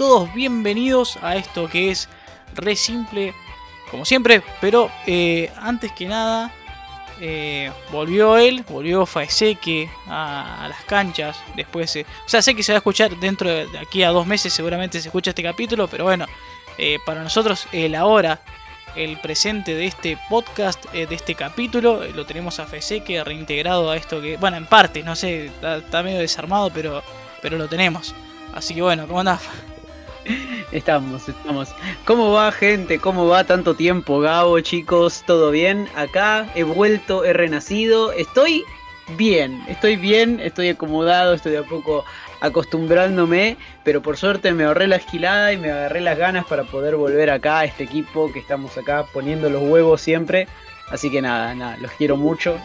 Todos bienvenidos a esto que es re simple, como siempre, pero eh, antes que nada, eh, volvió él, volvió Faeseque a, a las canchas. Después, eh, o sea, sé que se va a escuchar dentro de, aquí a dos meses, seguramente se escucha este capítulo, pero bueno, para nosotros el ahora, el presente de este podcast, de este capítulo, lo tenemos a Faeseque reintegrado a esto que, bueno, en parte, no sé, está, está medio desarmado, pero, pero lo tenemos. Así que bueno, ¿cómo andás? Estamos, estamos. ¿Cómo va, gente? ¿Cómo va tanto tiempo, Gabo, chicos? ¿Todo bien? Acá he vuelto, he renacido. Estoy bien, estoy bien, estoy acomodado, estoy a poco acostumbrándome, pero por suerte me ahorré la esquilada y me agarré las ganas para poder volver acá a este equipo que estamos acá poniendo los huevos siempre. Así que nada, nada, los quiero mucho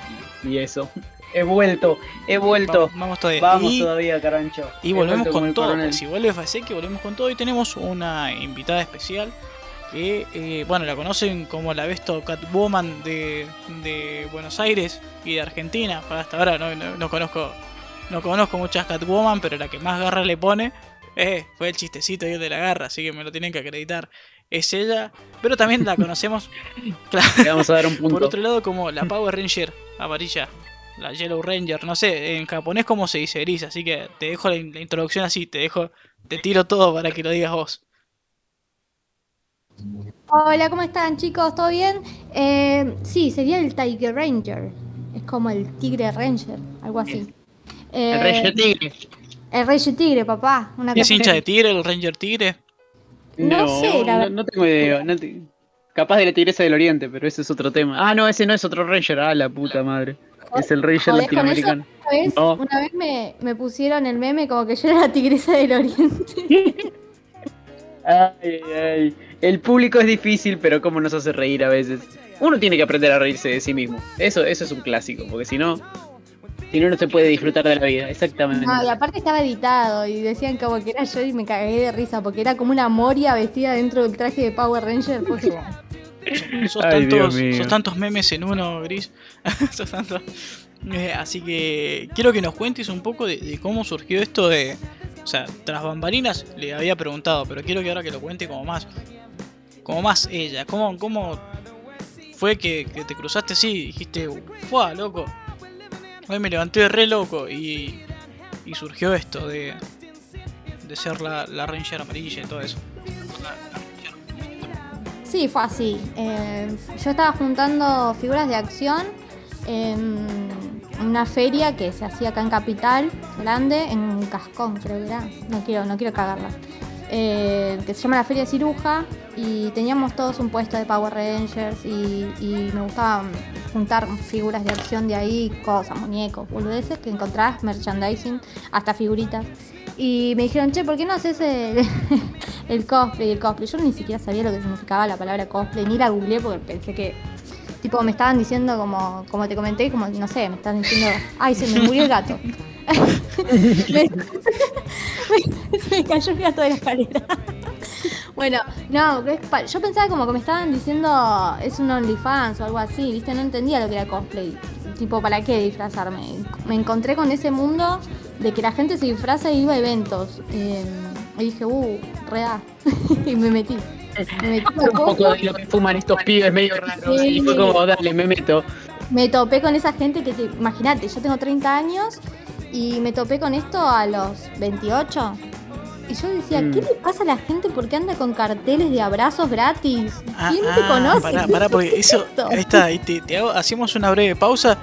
y eso. He vuelto, he vuelto. Vamos, vamos todavía. Vamos Y- todavía, Carancho. Y volvemos con todo. coronel. Si vuelve Faiseki, volvemos con todo. Y tenemos una invitada especial que, eh, bueno, la conocen como la Besto Catwoman de, de Buenos Aires y de Argentina. Hasta ahora no, no- no conozco no conozco muchas Catwoman, pero la que más garra le pone eh, fue el chistecito de la garra, así que me lo tienen que acreditar. Es ella, pero también la conocemos claro, vamos a dar un punto. por otro lado como la Power Ranger amarilla, la Yellow Ranger, no sé, en japonés cómo se dice gris, así que te dejo la, in- la introducción así, te dejo, te tiro todo para que lo digas vos. Hola, ¿cómo están chicos? ¿Todo bien? Eh, sí, sería el Tiger Ranger. Es como el Tigre Ranger, algo así. Eh, El Rey Tigre. el Ranger Tigre, papá. Una ¿Es hincha de tigre el Ranger tigre? No sé, la no, tengo idea. no te- Capaz de la Tigresa del Oriente, pero ese es otro tema. Ah, no, ese no es otro Ranger. Ah, la puta madre. Es el ¿Jodés con latinoamericano. Una vez, No. una vez me, me pusieron el meme como que yo era la tigresa del oriente. Ay, ay, ay. El público es difícil, pero cómo nos hace reír a veces. Uno tiene que aprender a reírse de sí mismo. Eso, eso es un clásico, porque si no, si no, no se puede disfrutar de la vida. Exactamente. No, y aparte estaba editado y decían como que era yo y me cagué de risa porque era como una moria vestida dentro del traje de Power Ranger. Genial. Sos Ay, tantos, mío. sos tantos memes en uno, Gris. Sos tantos. Eh, así que quiero que nos cuentes un poco de, de cómo surgió esto de. O sea, tras bambalinas le había preguntado, pero quiero que ahora que lo cuente como más. Como más ella. ¿Cómo, cómo fue que, que te cruzaste así y dijiste, ¡fua, loco! Hoy me levanté re loco y, y surgió esto de, de ser la, la Ranger amarilla y todo eso. Sí, fue así. Eh, yo estaba juntando figuras de acción en una feria que se hacía acá en Capital, grande, en Cascón, creo que era. No quiero, no quiero cagarla. Eh, que se llama la Feria Ciruja y teníamos todos un puesto de Power Rangers y, y me gustaba juntar figuras de acción de ahí, cosas, muñecos, boludeces que encontrás, merchandising, hasta figuritas. Y me dijeron, che, ¿por qué no haces el, el cosplay? El cosplay. Yo ni siquiera sabía lo que significaba la palabra cosplay, ni la googleé porque pensé que, tipo, me estaban diciendo como, como te comenté, como, no sé, me estaban diciendo, ay, se me murió el gato. me, se me cayó el gato de la escalera. bueno, no, yo pensaba como que me estaban diciendo, es un OnlyFans o algo así, ¿viste? No entendía lo que era cosplay. Tipo, ¿para qué disfrazarme? Me encontré con ese mundo de que la gente se disfraza y iba a eventos. Eh, y dije, uh, reda. y me metí. Me metí un poco de lo que fuman estos pibes medio raros. Sí. Y fue como, dale, me meto. Me topé con esa gente que, te, imagínate, yo tengo 30 años y me topé con esto a los 28. Y yo decía, Mm. ¿qué le pasa a la gente porque anda con carteles de abrazos gratis? Ah, ¿Quién te ah, conoce? Pará, ¿Qué pará, porque eso. Ahí está, ahí te, te hago- hacemos una breve pausa.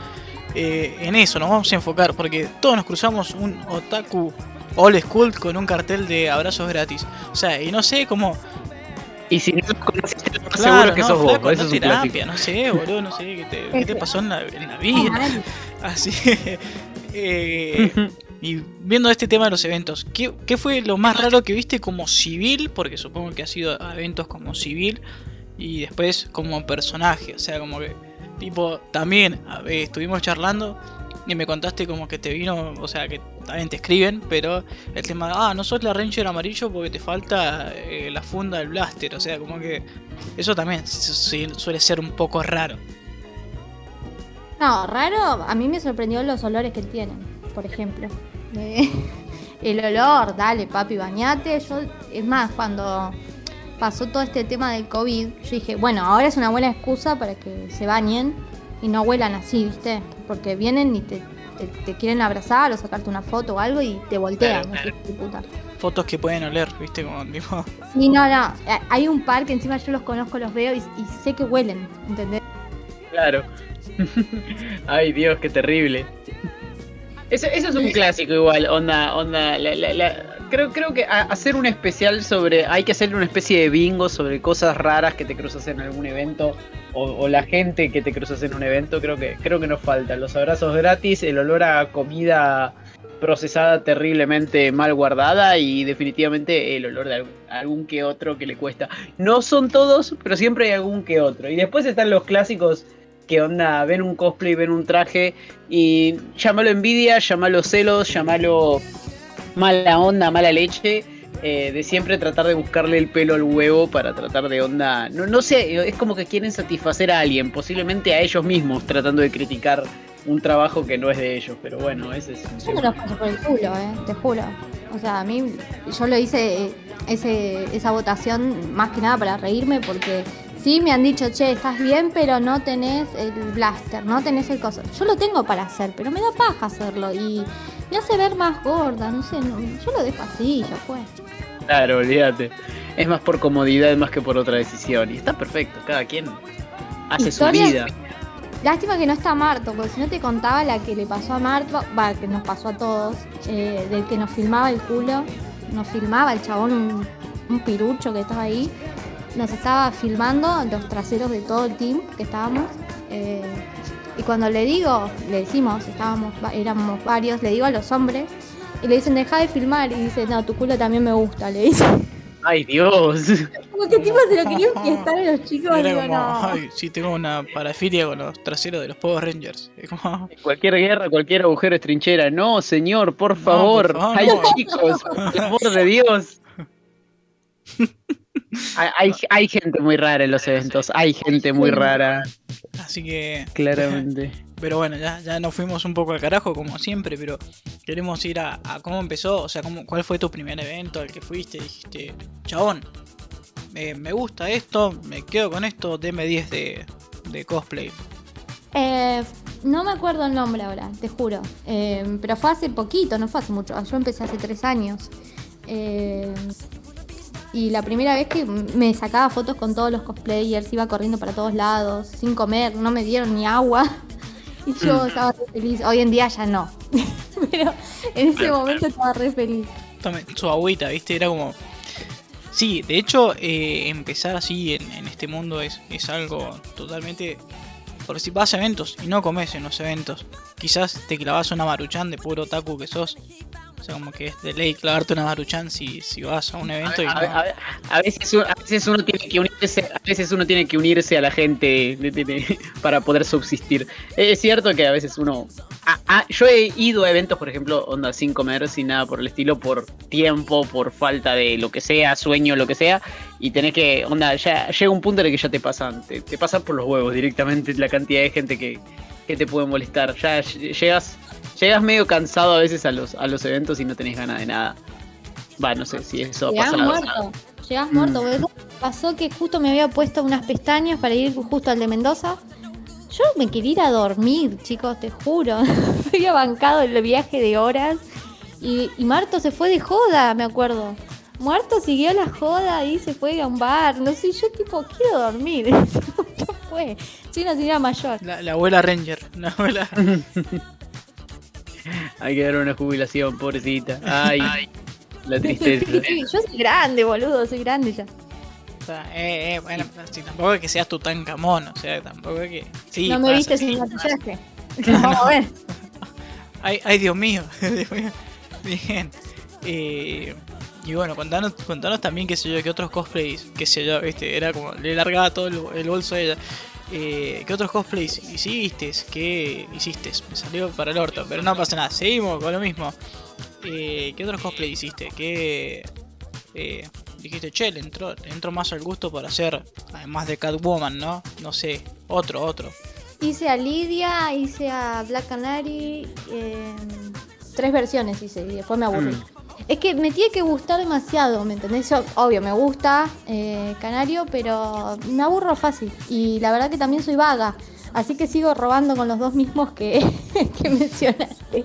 Eh, en eso nos vamos a enfocar, porque todos nos cruzamos un otaku old school con un cartel de abrazos gratis. O sea, y no sé cómo. Y si no conociste, lo más Claro, seguro que no, sos flaco, vos. Eso no es un terapia, clásico. no sé, boludo, no sé qué te, qué te pasó en la, en la vida. Así que, eh, y viendo este tema de los eventos, ¿qué, qué fue lo más raro que viste como civil? Porque supongo que ha sido eventos como civil y después como personaje. O sea, como que, tipo, también estuvimos charlando y me contaste como que te vino, o sea, que también te escriben, pero el tema, de, ah, no sos la Ranger amarillo porque te falta eh, la funda del blaster. O sea, como que eso también su- su- suele ser un poco raro. No, raro, a mí me sorprendió los olores que tienen, por ejemplo. El olor, dale papi, bañate. Yo, es más, cuando pasó todo este tema del COVID, yo dije, bueno, ahora es una buena excusa para que se bañen y no huelan así, ¿viste? Porque vienen y te, te, te quieren abrazar o sacarte una foto o algo y te voltean. Claro, no sé qué puta. Fotos que pueden oler, viste, como tipo. Sí, no, no. eh, Hay un par que encima yo los conozco, los veo y, y sé que huelen, ¿entendés? Claro. Ay, Dios, qué terrible. Eso, eso es un clásico igual, onda, onda, la- la- la- creo, creo que hacer un especial sobre, hay que hacer una especie de bingo sobre cosas raras que te cruzas en algún evento o, o la gente que te cruzas en un evento, creo que, creo que nos falta. Los abrazos gratis, el olor a comida procesada terriblemente mal guardada y definitivamente el olor de algún, algún que otro que le cuesta. No son todos, pero siempre hay algún que otro. Y después están los clásicos que onda, ven un cosplay, ven un traje y llámalo envidia, llámalo celos, llámalo mala onda, mala leche. eh, de siempre tratar de buscarle el pelo al huevo para tratar de onda. No, no sé, es como que quieren satisfacer a alguien, posiblemente a ellos mismos, tratando de criticar un trabajo que no es de ellos. Pero bueno, ese es Yo me los paso por el culo, eh, te juro. O sea, a mí, yo lo hice eh, ese, esa votación más que nada para reírme porque sí me han dicho, che, estás bien, pero no tenés el blaster, no tenés el coso. Yo lo tengo para hacer, pero me da paja hacerlo y me hace ver más gorda, no sé, no- yo lo dejo así, ya fue. Claro, olvídate. Es más por comodidad más que por otra decisión. Y está perfecto, cada quien hace su vida. Lástima que no está Marto, porque si no te contaba la que le pasó a Marto, va, que nos pasó a todos, eh, del que nos filmaba el culo, nos filmaba el chabón, un, un pirucho que estaba ahí, nos estaba filmando los traseros de todo el team que estábamos. eh, y cuando le digo, le decimos, estábamos, éramos varios, le digo a los hombres, y le dicen, deja de filmar, y dice, no, tu culo también me gusta, le dice. Ay, Dios. Como que tipo se lo quería enfiestar a los chicos, Era digo, como, no. ay, sí, tengo una parafilia con los traseros de los Power Rangers. Como, Cualquier guerra, cualquier agujero es trinchera. No, señor, por favor. por favor, Ay, no. chicos, por el amor de Dios. Hay, hay, gente muy rara en los eventos. Hay gente muy rara, así que. claramente. Pero bueno, ya, ya nos fuimos un poco al carajo, como siempre, pero queremos ir a, a cómo empezó, o sea, cómo, cuál fue tu primer evento al que fuiste. Dijiste, chabón, eh, me gusta esto, me quedo con esto, deme 10 de, de cosplay. Eh, no me acuerdo el nombre ahora, te juro. Eh, pero fue hace poquito, no fue hace mucho. Yo empecé hace tres años. Eh, y la primera vez que me sacaba fotos con todos los cosplayers, iba corriendo para todos lados, sin comer, no me dieron ni agua. Y yo estaba re feliz. Hoy en día ya no. pero en ese momento estaba re feliz. Su agüita, ¿viste? Era como... Sí, de hecho, eh, empezar así en, en este mundo es, es algo totalmente... Por si vas a eventos y no comes en los eventos, quizás te clavas una maruchan de puro taku que sos. O sea, como que es de ley clavarte una maruchan si, si vas a un evento y A, no... a- veces, uno- a veces uno tiene que unirse, a veces uno tiene que unirse a la gente de- de- de- para poder subsistir. Es cierto que a veces uno. yo he ido a eventos, por ejemplo, onda sin comer, sin nada por el estilo, por tiempo, por falta de lo que sea, sueño, lo que sea, y tenés que, onda, ya llega un punto en el que ya te pasan, te, te pasan por los huevos directamente la cantidad de gente que, que te puede molestar. Ya ll- llegas, llegas medio cansado a veces a los, a los eventos y no tenés ganas de nada. Va, no sé si eso Llegás pasado. muerto. Llegás muerto. porque eso Pasó que justo me había puesto unas pestañas para ir justo al de Mendoza. Yo me quería ir a dormir, chicos, te juro. Me había bancado el viaje de horas. Y, y Marto se fue de joda, me acuerdo. Marto siguió la joda y se fue a un bar. No sé, yo tipo, quiero dormir. fue. Soy una señora mayor. La, la abuela Ranger, la abuela... Hay que dar una jubilación, pobrecita. Ay, la tristeza. Yo soy grande, boludo, soy grande ya. O sea, eh, eh, bueno, sí, tampoco es que seas tu tan camón, o sea, tampoco es que... Sí, no me pasa, viste sí, sin maquillaje. Vamos a ver. Ay, ay, Dios mío. Dios mío. Bien. Eh, y bueno, contanos, contanos también, qué sé yo, que otros cosplays, qué sé yo, viste, era como, le largaba todo el, el bolso a ella. Eh, ¿Qué otros cosplays hiciste? ¿Qué hiciste? Me salió para el orto, pero no pasa nada, seguimos con lo mismo. Eh, ¿Qué otros cosplays hiciste? ¿Qué eh, dijiste, che, le entró, le entró más al gusto por hacer, además de Catwoman, ¿no? No sé, otro, otro. Hice a Lidia, hice a Black Canary. eh, tres versiones hice y después me aburrí. Mm. Es que me tiene que gustar demasiado, ¿me entendés? Yo, obvio, me gusta eh, Canario, pero me aburro fácil. Y la verdad que también soy vaga. Así que sigo robando con los dos mismos que, que mencionaste.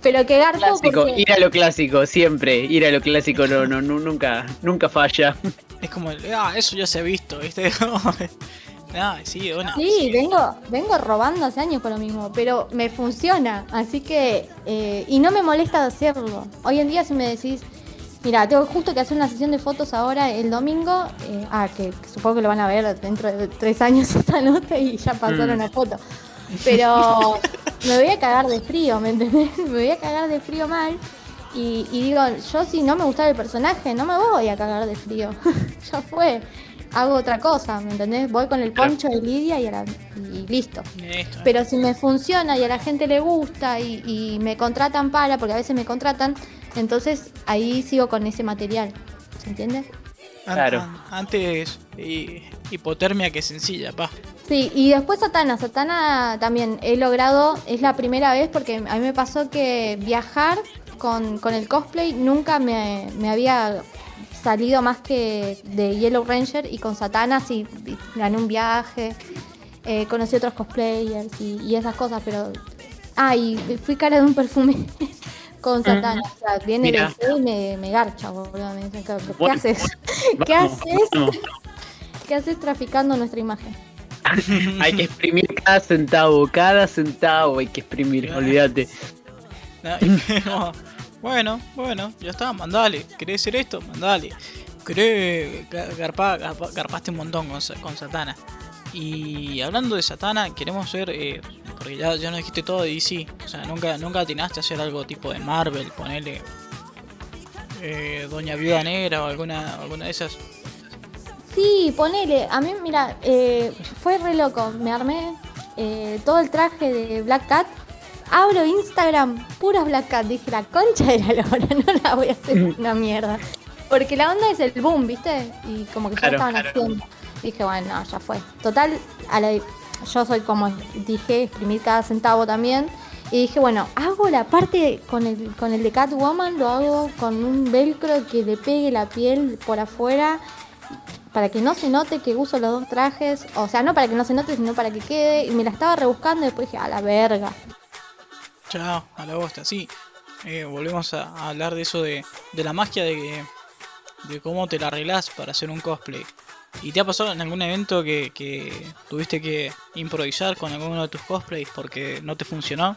Pero que garpo Clásico, porque- ir a lo clásico, siempre. Ir a lo clásico no, no, nu- nunca, nunca falla. Es como, el, ah, eso ya se ha visto, ¿viste? ah, sí, bueno. Sí, vengo, vengo robando hace años con lo mismo, pero me funciona, así que, eh, y no me molesta hacerlo. Hoy en día si me decís, mira, tengo justo que hacer una sesión de fotos ahora el domingo, eh, ah, que, que supongo que lo van a ver dentro de tres años esta nota y ya pasaron Mm. la foto. Pero me voy a cagar de frío, ¿me entendés? Me voy a cagar de frío mal. Y, y digo, yo si no me gustaba el personaje, no me voy a cagar de frío. ya fue. Hago otra cosa, ¿me entendés? Voy con el poncho de Lidia y, a la- y listo. Pero si me funciona y a la gente le gusta y, y me contratan para, porque a veces me contratan, entonces ahí sigo con ese material. ¿Se entiende? claro. an- antes, hi- hipotermia que sencilla, pa. Sí, y después Satana. Satana también he logrado, es la primera vez porque a mí me pasó que viajar con, con el cosplay nunca me, me había salido más que de Yellow Ranger y con Satana sí gané un viaje, eh, conocí otros cosplayers y, y esas cosas, pero... Ah, y fui cara de un perfume con Satana. O sea, viene el C y me, me garcha, boludo. Me dice, ¿qué, qué Bueno, haces? ¿Qué Vamos, haces? vamos. ¿Qué haces traficando nuestra imagen? Hay que exprimir cada centavo, cada centavo hay que exprimir, olvídate. No. Bueno, bueno, ya está, mandale. ¿Querés hacer esto? Mandale. ¿Querés ga- garpa- garpa- garpaste un montón con, con Satana? Y hablando de Satana, queremos ver, eh, porque ya, ya nos dijiste todo de DC, o sea, nunca, nunca atinaste a hacer algo tipo de Marvel, ponerle eh, Doña Viuda Negra o alguna, alguna de esas. Sí, ponele. A mí, mira, eh, fue re loco. Me armé eh, todo el traje de Black Cat. Abro Instagram, puras Black Cat. Dije, la concha de la lora, no la voy a hacer una mierda. Porque la onda es el boom, ¿viste? Y como que ya Claro, estaban claro. haciendo. Dije, bueno, no, ya fue. Total, a la- yo soy como dije, exprimir cada centavo también. Y dije, bueno, hago la parte con el, con el de Catwoman, lo hago con un velcro que le pegue la piel por afuera para que no se note que uso los dos trajes, o sea, no para que no se note, sino para que quede, y me la estaba rebuscando y después dije, a la verga. Chao, a la bosta, sí. Eh, volvemos a, hablar de eso de, de la magia de, de cómo te la arreglás para hacer un cosplay. ¿Y te ha pasado en algún evento que, que tuviste que improvisar con alguno de tus cosplays porque no te funcionó?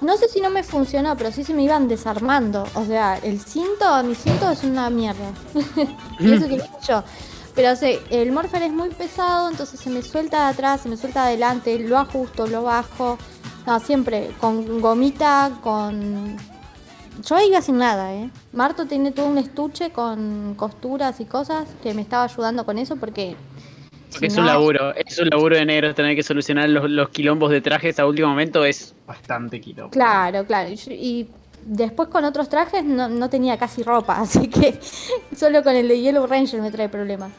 No sé si no me funcionó, pero sí se me iban desarmando. O sea, el cinto, mi cinto es una mierda. eso que lo yo. Pero sé, el morfer es muy pesado, entonces se me suelta de atrás, se me suelta de adelante, lo ajusto, lo bajo. No, siempre con gomita, con... Yo iba sin nada, ¿eh? Marto tiene todo un estuche con costuras y cosas que me estaba ayudando con eso porque... Porque si es un laburo, es un laburo de negro tener que solucionar los, los quilombos de trajes a último momento, es bastante quilombo. Claro, claro. Y después con otros trajes no, no tenía casi ropa, así que solo con el de Yellow Ranger me trae problemas.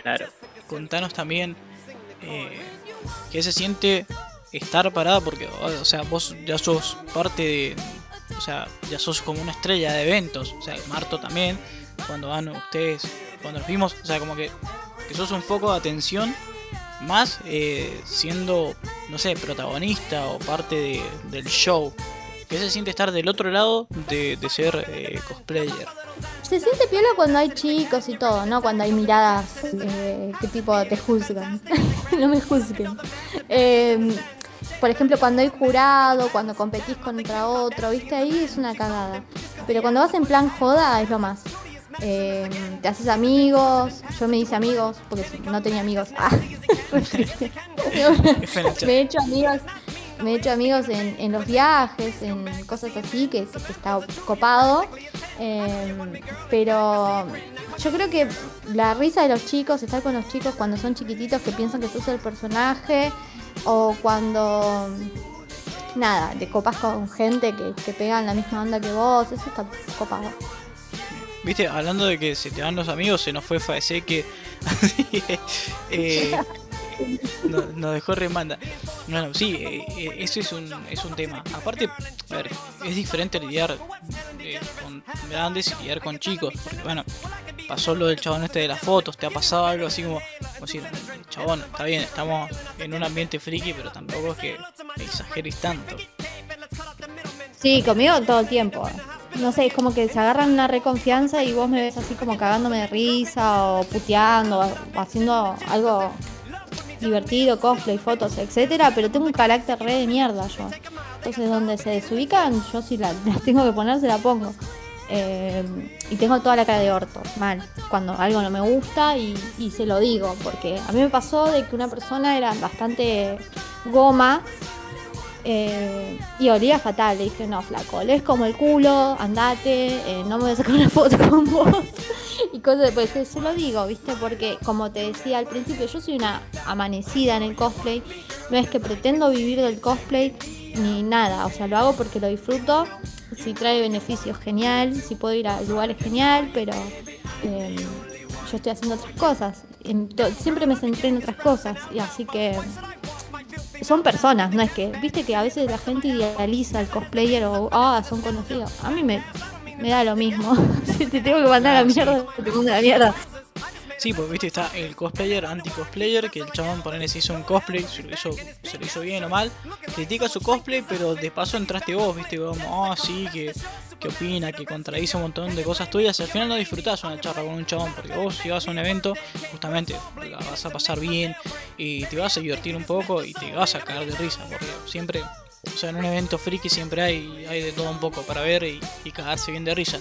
Claro. Contanos también eh, qué se siente estar parada porque, o sea, vos ya sos parte de, o sea, ya sos como una estrella de eventos, o sea, Marto también, cuando van ustedes, cuando nos vimos, o sea, como que, que sos un foco de atención, más eh, siendo, no sé, protagonista o parte de- del show. ¿Qué se siente estar del otro lado de, de ser eh, cosplayer? Se siente piola cuando hay chicos y todo, ¿no? Cuando hay miradas eh, que tipo te juzgan. no me juzguen. Eh, por ejemplo, cuando hay jurado, cuando competís contra otro, ¿viste? Ahí es una cagada. Pero cuando vas en plan joda es lo más. Eh, te haces amigos, yo me hice amigos, porque no tenía amigos. Ah, me he hecho amigos, me he hecho amigos en, en los viajes, en cosas así, que, que está copado. Eh, pero yo creo que la risa de los chicos, estar con los chicos cuando son chiquititos que piensan que sos el personaje, o cuando nada, te copas con gente que, que pegan la misma onda que vos, eso está copado. Viste, hablando de que se te van los amigos, se nos fue Faese que, eh, nos, dejó remanda. Bueno, sí, eh, eh, eso es un, es un tema. Aparte, a ver, es diferente lidiar eh, con grandes y lidiar con chicos. Porque bueno, pasó lo del chabón este de las fotos, te ha pasado algo así como, como chabón, está bien, estamos en un ambiente friki, pero tampoco es que exageres tanto. Sí, conmigo todo el tiempo. No sé, es como que se agarran una reconfianza y vos me ves así como cagándome de risa o puteando o haciendo algo divertido, cosplay, fotos, etcétera, pero tengo un carácter re de mierda yo. Entonces donde se desubican, yo si la, tengo que poner, se la pongo. Eh, y tengo toda la cara de orto, mal, cuando algo no me gusta y, y se lo digo, porque a mí me pasó de que una persona era bastante goma eh, y olía fatal. Le dije, no, flaco, es como el culo, andate, eh, no me voy a sacar una foto con vos. y cosas pues se lo digo, ¿viste? Porque como te decía al principio, yo soy una amanecida en el cosplay. No es que pretendo vivir del cosplay ni nada. O sea, lo hago porque lo disfruto. Si trae beneficios, genial. Si puedo ir a lugares, genial. Pero eh, yo estoy haciendo otras cosas. Siempre me centré en otras cosas. Y así que son personas, no es que, viste que a veces la gente idealiza al cosplayer o, ah, son conocidos. A mí me, me da lo mismo. si te tengo que mandar a la mierda, te mando a la mierda. Sí, porque viste, está el cosplayer, anti-cosplayer, que el chabón ponele si hizo un cosplay, se lo, hizo, se lo hizo bien o mal, critica su cosplay, pero de paso entraste vos, viste, como, ah, sí, que, que opina, que contradice un montón de cosas tuyas, al final no disfrutás una charla con un chabón, porque vos si vas a un evento, justamente la vas a pasar bien y te vas a divertir un poco y te vas a cagar de risa, porque siempre o sea, en un evento friki siempre hay, hay de todo un poco para ver y, y cagarse bien de risa.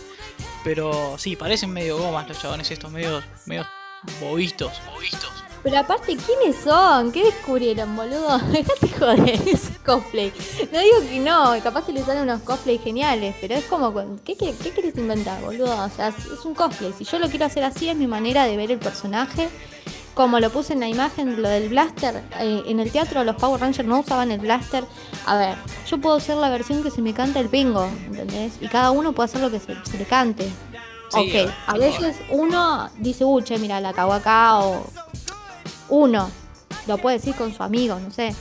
Pero sí, parecen medio gomas los chabones estos, medios, medios bobitos, bobitos. Pero aparte, ¿quiénes son? ¿Qué descubrieron, boludo? Dejate joder, es cosplay. No digo que no, capaz que le salen unos cosplay geniales, pero es como, ¿qué, qué, qué querés inventar, boludo? O sea, es un cosplay. Si yo lo quiero hacer así, es mi manera de ver el personaje. Como lo puse en la imagen, lo del blaster, eh, en el teatro los Power Rangers no usaban el blaster. A ver, yo puedo hacer la versión que se me canta el pingo, ¿entendés? Y cada uno puede hacer lo que se, se le cante. Sí, ok, a veces uno dice, uh, che, mira, la cago acá, o uno lo puede decir con su amigo, no sé.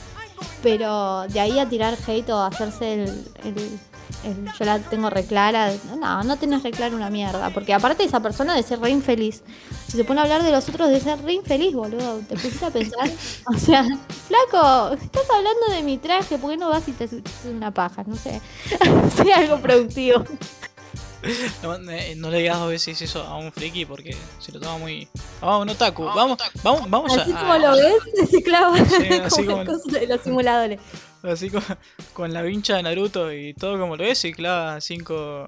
Pero de ahí a tirar hate o hacerse el, el- el- yo la tengo reclara, no, no tenés reclara una mierda. Porque aparte esa persona de ser re infeliz, si se pone a hablar de los otros de ser re infeliz, boludo, te pusiste a pensar, o sea, flaco, estás hablando de mi traje, ¿por qué no vas y te haces una paja? No sé, sea algo productivo. No, eh, no le digas dos veces eso a un friki porque se lo toma muy. Vamos, un otaku. Vamos, vamos, vamos Así a. como a- lo ves, se clava Sí, así como como- de los simuladores. Así con, con la vincha de Naruto y todo como lo ves y clava 5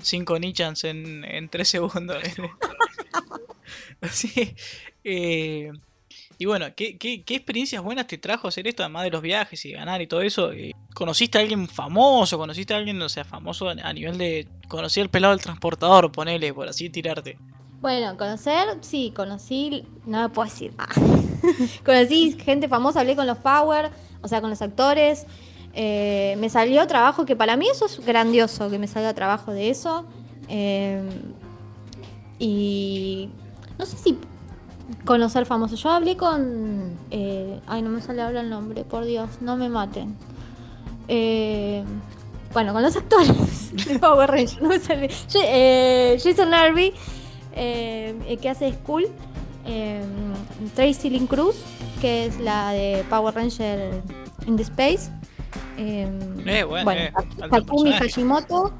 cinco Nichans en, en 3 segundos. Así. eh, y bueno, ¿qué, experiencias buenas te trajo hacer esto, además de los viajes y ganar y todo eso? Eh, ¿Conociste a alguien famoso? ¿Conociste a alguien, o sea, famoso a a nivel de... Conocí al pelado del transportador, ponele, por así tirarte. Bueno, conocer, sí, conocí, no me puedo decir. ah. conocí gente famosa, hablé con los Power, o sea, con los actores. eh, me salió trabajo, que para mí eso es grandioso, que me salga trabajo de eso. eh, y no sé si conocer famosos. Yo hablé con... eh, ay, no me sale ahora el nombre, por Dios, no me maten. Eh, bueno, con los actores de Power Rangers, no me sale. Eh, Jason Narby, eh, que hace eh, Tracy Lynn Cruz, que es la de Power Ranger in the Space. bueno, alto Takumi. Hashimoto,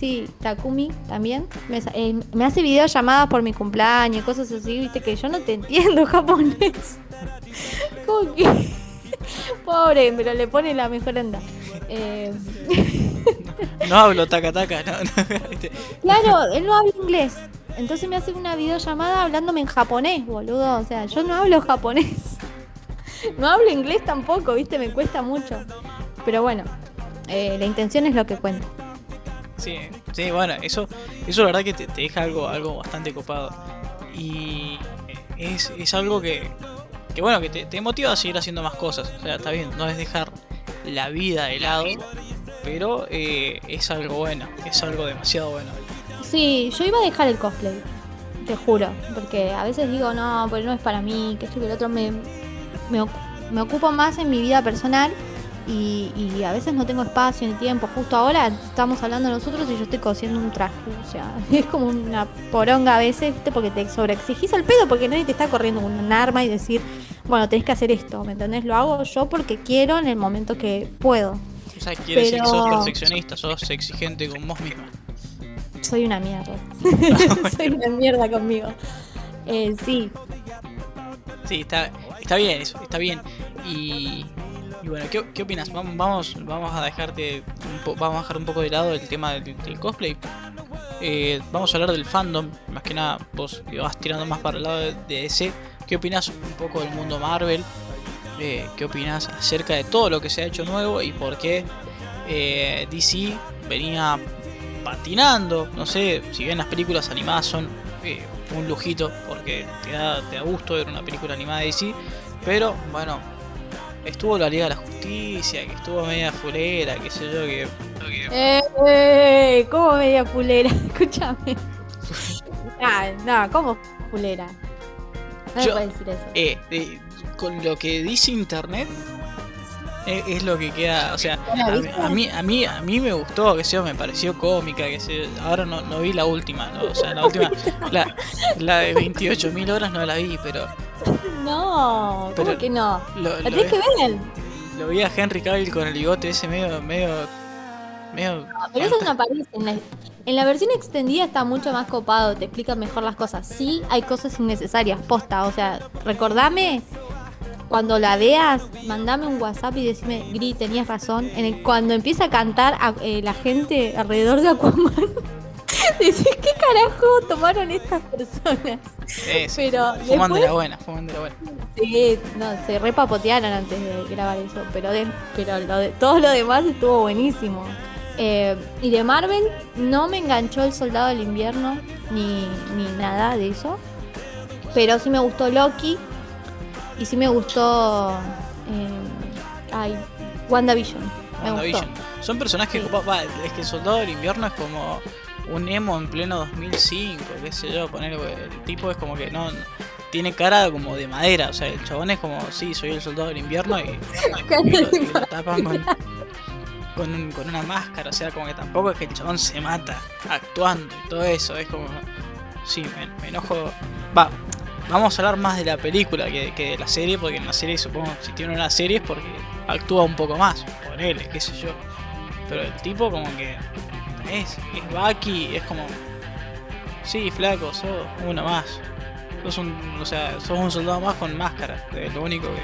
sí, Takumi también. Me, eh, me hace videollamadas por mi cumpleaños, cosas así, viste que yo no te entiendo japonés. Como que. Pobre, pero le pone la mejor onda. Eh, No hablo taca taca, no, no, ¿viste? Claro, él no habla inglés. Entonces me hace una videollamada hablándome en japonés, boludo. O sea, yo no hablo japonés. No hablo inglés tampoco, viste, me cuesta mucho. Pero bueno, eh, la intención es lo que cuenta. Sí, sí, bueno, eso, eso la verdad que te, deja algo, algo bastante copado. Y es, es algo que, que bueno, que te, te motiva a seguir haciendo más cosas. O sea, está bien, no es dejar la vida de lado, pero eh, es algo bueno, es algo demasiado bueno. Sí, yo iba a dejar el cosplay, te juro. Porque a veces digo, no, pero no es para mí, que esto que el otro me, me, me ocupo más en mi vida personal y, y a veces no tengo espacio ni tiempo. Justo ahora estamos hablando nosotros y yo estoy cosiendo un traje. O sea, es como una poronga a veces, ¿viste? porque te sobreexigís al pedo, porque nadie te está corriendo con un arma y decir, bueno, tenés que hacer esto, ¿me entendés? Lo hago yo porque quiero en el momento que puedo. O sea, quiere decir que sos Pero- perfeccionista, sos exigente con vos misma. Soy una mierda. Soy una mierda conmigo. Eh, sí, Sí, está, está bien eso, está bien. Y, y bueno, ¿qué, qué opinas? Vamos, vamos, a dejarte un vamos a dejar un poco de lado el tema del, cosplay. Eh, vamos a hablar del fandom, más que nada vos vas tirando más para el lado de, de DC. ¿Qué opinas un poco del mundo Marvel? Eh, ¿Qué opinas acerca de todo lo que se ha hecho nuevo y por qué eh, DC venía patinando? No sé, si bien las películas animadas son un lujito porque te da, te da gusto ver una película animada de DC, pero bueno, estuvo la Liga de la Justicia, que estuvo media fulera, qué sé yo, que... Eh, eh, ¿Cómo media pulera? Escúchame. Ah, no, ¿cómo pulera? No Yo- me puedes decir eso. eh, eh, con lo que dice internet eh, es lo que queda, o sea, ¿La a, a mí a mí a mí me gustó, que sé yo, me pareció cómica, que sé yo, ahora no, no vi la última, ¿no? o sea, la última la, la de 28.000 horas no la vi, pero No, ¿cómo pero- que no? lo, tenés vi, que ver. lo vi a Henry Cavill con el bigote ese medio medio medio Pero eso no aparece. En la, en la versión extendida está mucho más copado, te explica mejor las cosas. Sí, hay cosas innecesarias, posta. O sea, recordame cuando la veas, mandame un WhatsApp y decime, Gri, tenías razón. En el- cuando empieza a cantar a- eh, la gente alrededor de Aquaman, decís, ¿qué carajo tomaron estas personas? eh, sí, Pero fuman de la después- buena, fuman de la buena. Sí, no, se repapotearon antes de grabar eso, pero de, pero lo de, todo lo demás estuvo buenísimo. Eh, y de Marvel no me enganchó el Soldado del Invierno ni, ni nada de eso, pero sí me gustó Loki y sí me gustó eh, ay, WandaVision. Me WandaVision. gustó. Son personajes Sí. Va, es que el soldado del invierno es como un emo en pleno 2005, qué sé yo, poner el tipo es como que no tiene cara como de madera, o sea, el chabón es como, sí, soy el soldado del invierno y, y lo, y lo tapan con, con, un- con una máscara, o sea, como que tampoco es que el chabón se mata actuando y todo eso, es como, sí, me, me enojo, va, vamos a hablar más de la película que, que de la serie, porque en la serie supongo si tiene una serie es porque actúa un poco más, ponele, qué sé yo. Pero el tipo como que es, es Bucky, es como, sí, flaco, sos uno más. Sos un, o sea, sos un soldado más con máscara, es lo único que...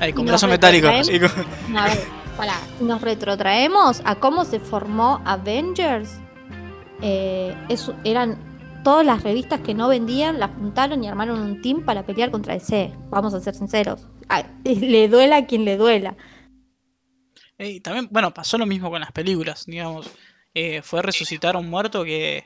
Ay, con Y brazo nos metálico. retrotraemos. sí, con- A ver, pará, nos retrotraemos a cómo se formó Avengers. Eh, eso- eran todas las revistas que no vendían, las juntaron y armaron un team para pelear contra DC. Vamos a ser sinceros. Ay, le duela a quien le duela. Y también, bueno, pasó lo mismo con las películas, digamos. Eh, fue resucitar a un muerto que,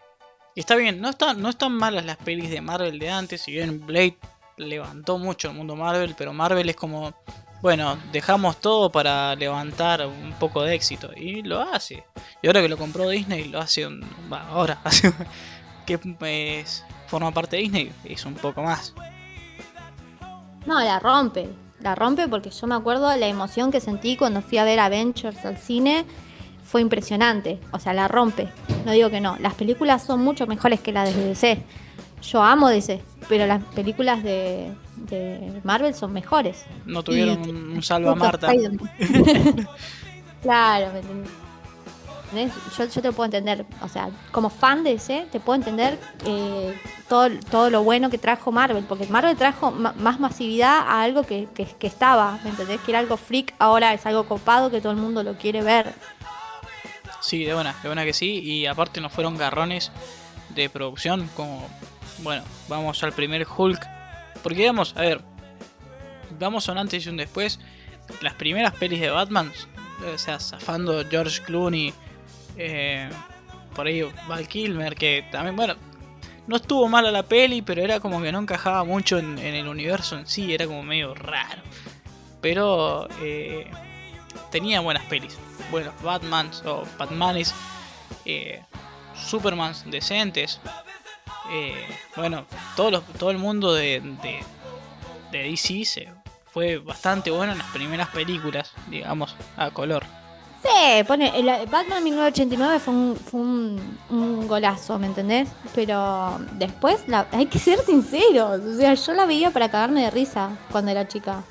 está bien, no, está, no están malas las pelis de Marvel de antes, si bien Blade levantó mucho el mundo Marvel, pero Marvel es como, bueno, dejamos todo para levantar un poco de éxito, y lo hace. Y ahora que lo compró Disney, lo hace, un, ahora, hace- que forma parte de Disney, es un poco más. No, la rompe. La rompe porque yo me acuerdo la emoción que sentí cuando fui a ver Avengers al cine. Fue impresionante. O sea, la rompe. No digo que no. Las películas son mucho mejores que las de DC. Yo amo DC, pero las películas de, de Marvel son mejores. No tuvieron Y- un, salva Puto Marta. Claro, ¿me entendés? Yo, yo te puedo entender, o sea, como fan de ese, te puedo entender eh, todo, todo lo bueno que trajo Marvel, porque Marvel trajo ma- más masividad a algo que, que, que estaba, ¿me entendés? Que era algo freak, ahora es algo copado que todo el mundo lo quiere ver. Sí, de buena, de buena que sí. Y aparte no fueron garrones de producción como, bueno, vamos al primer Hulk. Porque digamos, a ver, vamos a un antes y un después. Las primeras pelis de Batman, o sea, zafando George Clooney, eh, por ahí Val Kilmer, que también, bueno, no estuvo mala la peli, pero era como que no encajaba mucho en, el universo en sí, era como medio raro. Pero eh, tenía buenas pelis, buenos Batmans o Batmanes, eh, Supermans decentes. eh, bueno, todo, los- todo el mundo de, de, de DC se fue bastante bueno en las primeras películas, digamos, a color. Sí, pone, el Batman 1989 fue un, fue un, golazo, ¿me entendés? Pero después hay que ser sinceros, o sea, yo la veía para cagarme de risa cuando era chica.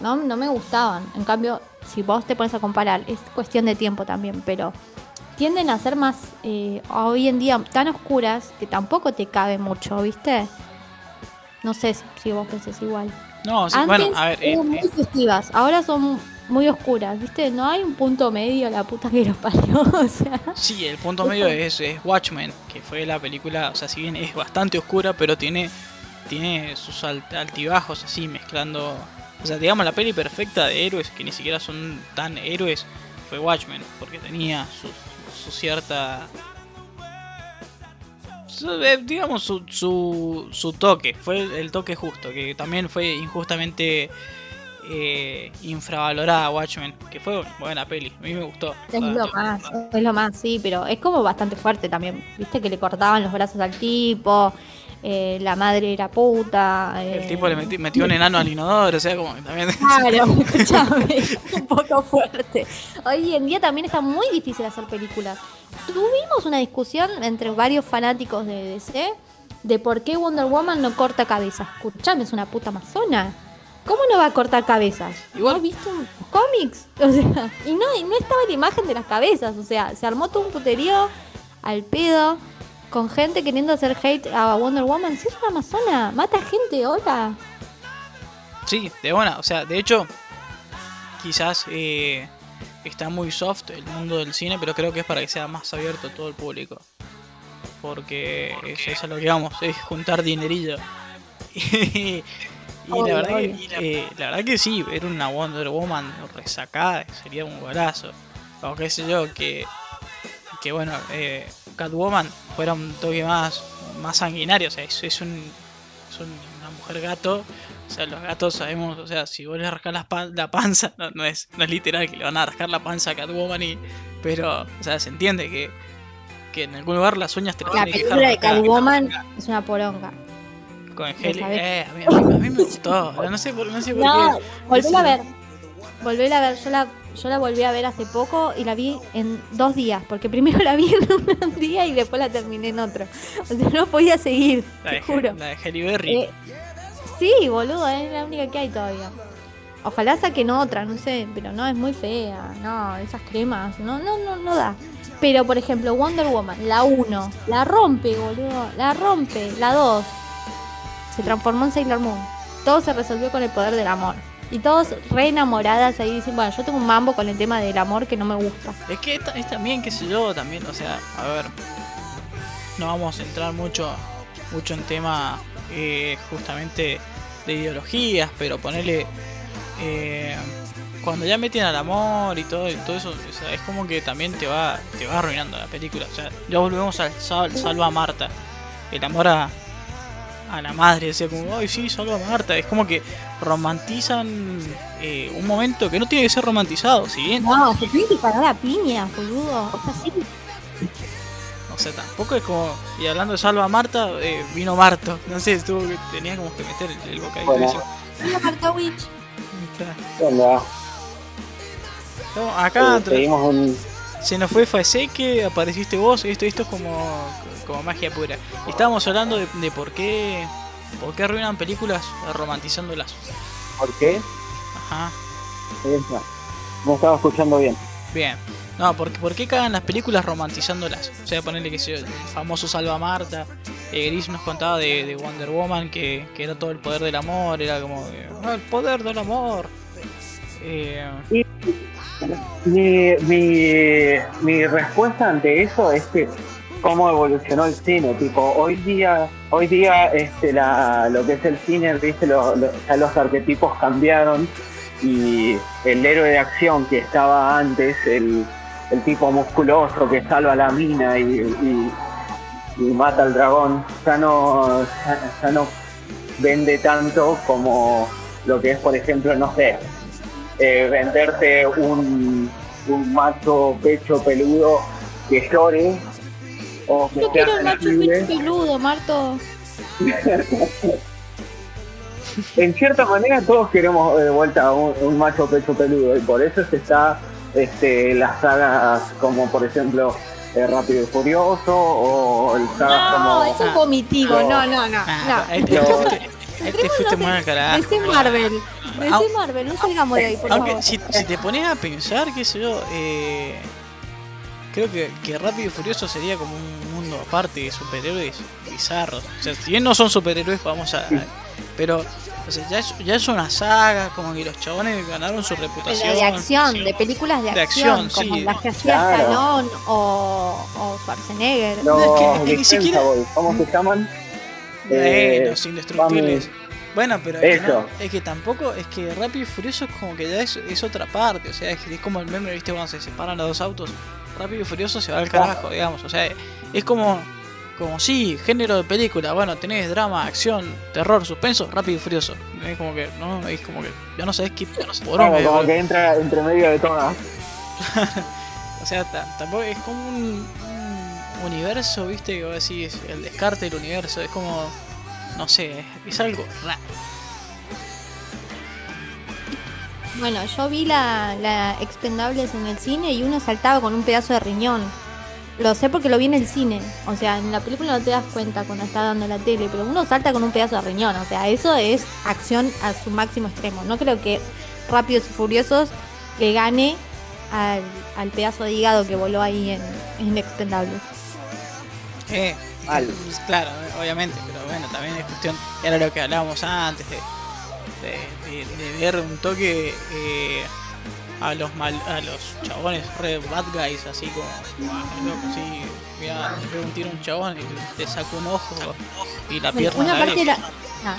No, no me gustaban. En cambio, si vos te pones a comparar, es cuestión de tiempo también, pero tienden a ser más eh, hoy en día tan oscuras que tampoco te cabe mucho, ¿viste? No sé si vos pensás igual. No, sí, Antes bueno, a ver, eh, eran eh, muy festivas, ahora son muy oscuras, ¿viste? No hay un punto medio, la puta que los parió, o sea. sí, el punto medio es, es Watchmen, que fue la película, o sea, si bien es bastante oscura, pero tiene, tiene sus alt- altibajos así, mezclando... O sea, digamos, la peli perfecta de héroes, que ni siquiera son tan héroes, fue Watchmen, porque tenía su, su cierta... su- eh, digamos, su, su, su toque, fue el toque justo, que también fue injustamente eh, infravalorada Watchmen, que fue buena peli, a mí me gustó. Es lo más, es lo más, sí, pero es como bastante fuerte también. Viste que le cortaban los brazos al tipo, eh, la madre era puta. El eh, tipo le meti- metió un enano al inodoro, o sea, como que también. Claro, escuchame, un poco fuerte. Hoy en día también está muy difícil hacer películas. Tuvimos una discusión entre varios fanáticos de DC de por qué Wonder Woman no corta cabezas. Escuchame, es una puta amazona. ¿Cómo no va a cortar cabezas? Igual- ¿No has visto cómics? O sea, y no, y no estaba la imagen de las cabezas. O sea, se armó todo un puterío al pedo con gente queriendo hacer hate a Wonder Woman. Si es una amazona, mata gente, hola. Sí, de buena, o sea, de hecho, quizás eh, está muy soft el mundo del cine, pero creo que es para que sea más abierto a todo el público. Porque es, es a lo que vamos, es juntar dinerillo. y Obvio, la verdad, obvio. que, eh, la verdad que sí, ver una Wonder Woman resacada sería un golazo. O qué sé yo, que, que bueno, eh, Catwoman fuera un toque más, más sanguinario, o sea, es, es, un, es un- una mujer gato. O sea, los gatos sabemos, o sea, si vos le rascas la, pan- la panza, no, no es, no es literal que le van a rascar la panza a Catwoman, y, pero, o sea, se entiende que, que en algún lugar las uñas te las La que película de dejar marcadas. Catwoman es una poronga. Con Heli, eh, a mí, a mí- a mí me gustó, no sé por, no sé por No, qué. volvéla a ver. Volvéla a ver. Yo la, yo la volví a ver hace poco y la vi en dos días. Porque primero la vi en un día y después la terminé en otro. O sea, no podía seguir, La te de, juro. la de Halle Berry. Eh, sí, boludo, es la única que hay todavía. Ojalá saquen otra, no sé, pero no, es muy fea. No, esas cremas, no, no, no, no da. Pero, por ejemplo, Wonder Woman, la 1, la rompe, boludo, la rompe. La 2, se transformó en Sailor Moon. Todo se resolvió con el poder del amor. Y todos re enamoradas ahí dicen, bueno, yo tengo un mambo con el tema del amor que no me gusta. Es que esta- es también, qué sé yo, también, o sea, a ver, no vamos a entrar mucho, mucho en tema eh, justamente de ideologías, pero ponerle eh, cuando ya meten al amor y todo, y todo eso, o sea, es como que también te va, te va arruinando la película. O sea, ya volvemos al sal- salva a Marta, el amor a, a la madre, o como, ay sí, salva a Marta, es como que romantizan eh, un momento que no tiene que ser romantizado, si bien No, se tiene que parar a piña, boludo. O sea, sí, O sea, tampoco es como. Y hablando de Salva a Marta, eh, vino Marto. No sé, tuvo que, tenía como que meter el, el. Bueno. Martowicz. Claro. ¿Qué onda? No, acá Eh, un. se nos fue Faseque, apareciste vos. Esto, esto es como, como magia pura. Estábamos hablando de, de por qué. ¿Por qué arruinan películas romantizándolas? ¿Por qué? Ajá. Esa. No estaba escuchando bien. Bien. No, ¿por, por qué cagan las películas romantizándolas? O sea, ponerle que sea el famoso Salva Marta. Eh, Gris nos contaba de, de Wonder Woman que, que era todo el poder del amor. Era como. "Ah, el poder del amor. Eh, Mi, mi, mi respuesta ante eso es que cómo evolucionó el cine, tipo, hoy día, hoy día este la, lo que es el cine, viste, lo- ya los arquetipos cambiaron y el héroe de acción que estaba antes, el, tipo musculoso que salva la mina y, mata al dragón, ya no, ya, ya no vende tanto como lo que es, por ejemplo, no sé, eh, venderte un, un macho pecho peludo que llore o que Yo quiero el macho sensible. pecho peludo, Marto. en cierta manera todos queremos de vuelta un, un macho pecho peludo y por eso se está este, las sagas como por ejemplo eh, Rápido y Furioso o el sagas No, como... eso es vomitivo. No, no, no. Ah, no. ahí te, ahí te fuiste, muy al carajo. Decí Marvel. Marvel, no salgamos de ahí, por Aunque favor. si, si te pones a pensar, qué sé yo, eh, creo que, que Rápido y Furioso sería como un mundo aparte de superhéroes bizarros. O sea, si bien no son superhéroes, vamos a... Pero, o sea, ya es, ya es una saga, como que los chabones ganaron su reputación. Pero de acción, de películas de, De acción, acción, como sí. las que hacía Claro. Stallone o, o Schwarzenegger. Los No, es que- es que ni siquiera- ¿cómo se llaman? Eh, Eh, los indestructibles. Bueno, pero es que, no, es que tampoco, es que Rápido y Furioso es como que ya es, es otra parte, o sea, es, es como el meme, viste, cuando se separan los dos autos, Rápido y Furioso se va al carajo, digamos, o sea, es como, como sí, género de película, bueno, tenés drama, acción, terror, suspenso, Rápido y Furioso, es como que, no, es como que, ya no sabés qué por Claro, dónde, como que entra entre medio de todas. o sea, ta- tampoco es como un, un universo, viste, que vos decís, el descarte del universo, es como, no sé, es algo raro. Bueno, yo vi la, la Expendables en el cine y uno saltaba con un pedazo de riñón. Lo sé porque lo vi en el cine. O sea, en la película no te das cuenta cuando está dando la tele, pero uno salta con un pedazo de riñón. O sea, eso es acción a su máximo extremo. No creo que Rápidos y Furiosos le gane al, al pedazo de hígado que voló ahí en, en Expendables. Eh, Mal. Claro, obviamente, pero bueno, también es cuestión, era lo que hablábamos antes, de, de, de- de ver un toque eh, a los mal, a los chabones re bad guys, así como, "Guau, qué loco, sí, un tiro a un chabón y te saco un ojo y la pierna una parte de aire". la, ah.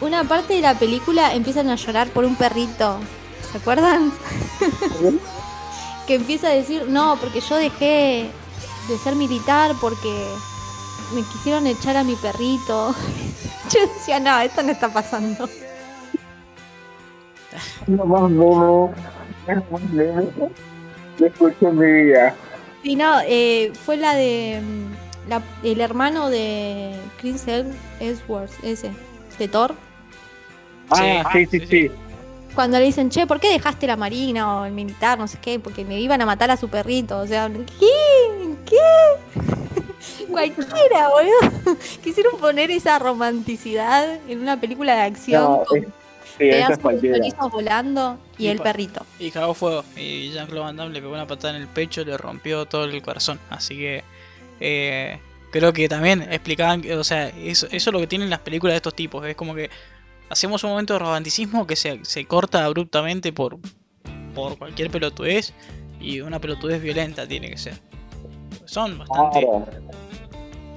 una parte de la película empiezan a llorar por un perrito. ¿Se acuerdan? que empieza a decir, no, porque yo dejé de ser militar porque me quisieron echar a mi perrito. yo decía, no, esto no está pasando. No más memo. Es más en mi vida. Sí, no, eh, fue la de mm, la- el hermano de Chris Ellsworth, ese, de Thor. Ah, sí, sí, sí. Cuando le dicen, che, ¿por qué dejaste la marina o el militar? No sé qué, porque me iban a matar a su perrito. O sea, ¿qué? ¿Qué? Cualquiera, boludo. Quisieron poner esa romanticidad en una película de acción No, con es- sí, pedazos de volando y Y el perrito. Y cagó fuego. Y Jean-Claude Van Damme le pegó una patada en el pecho y le rompió todo el corazón. Así que eh, creo que también explicaban, que- o sea, eso, eso es lo que tienen las películas de estos tipos. Es como que hacemos un momento de romanticismo que se, se corta abruptamente por, por cualquier pelotudez. Y una pelotudez violenta tiene que ser. Son bastante... Claro.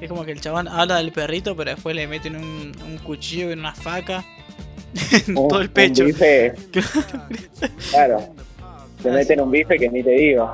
Es como que el chabón habla del perrito, pero después le meten un, un cuchillo y una faca en Un- todo el un pecho. bife, claro. Te meten un bife que ni te digo.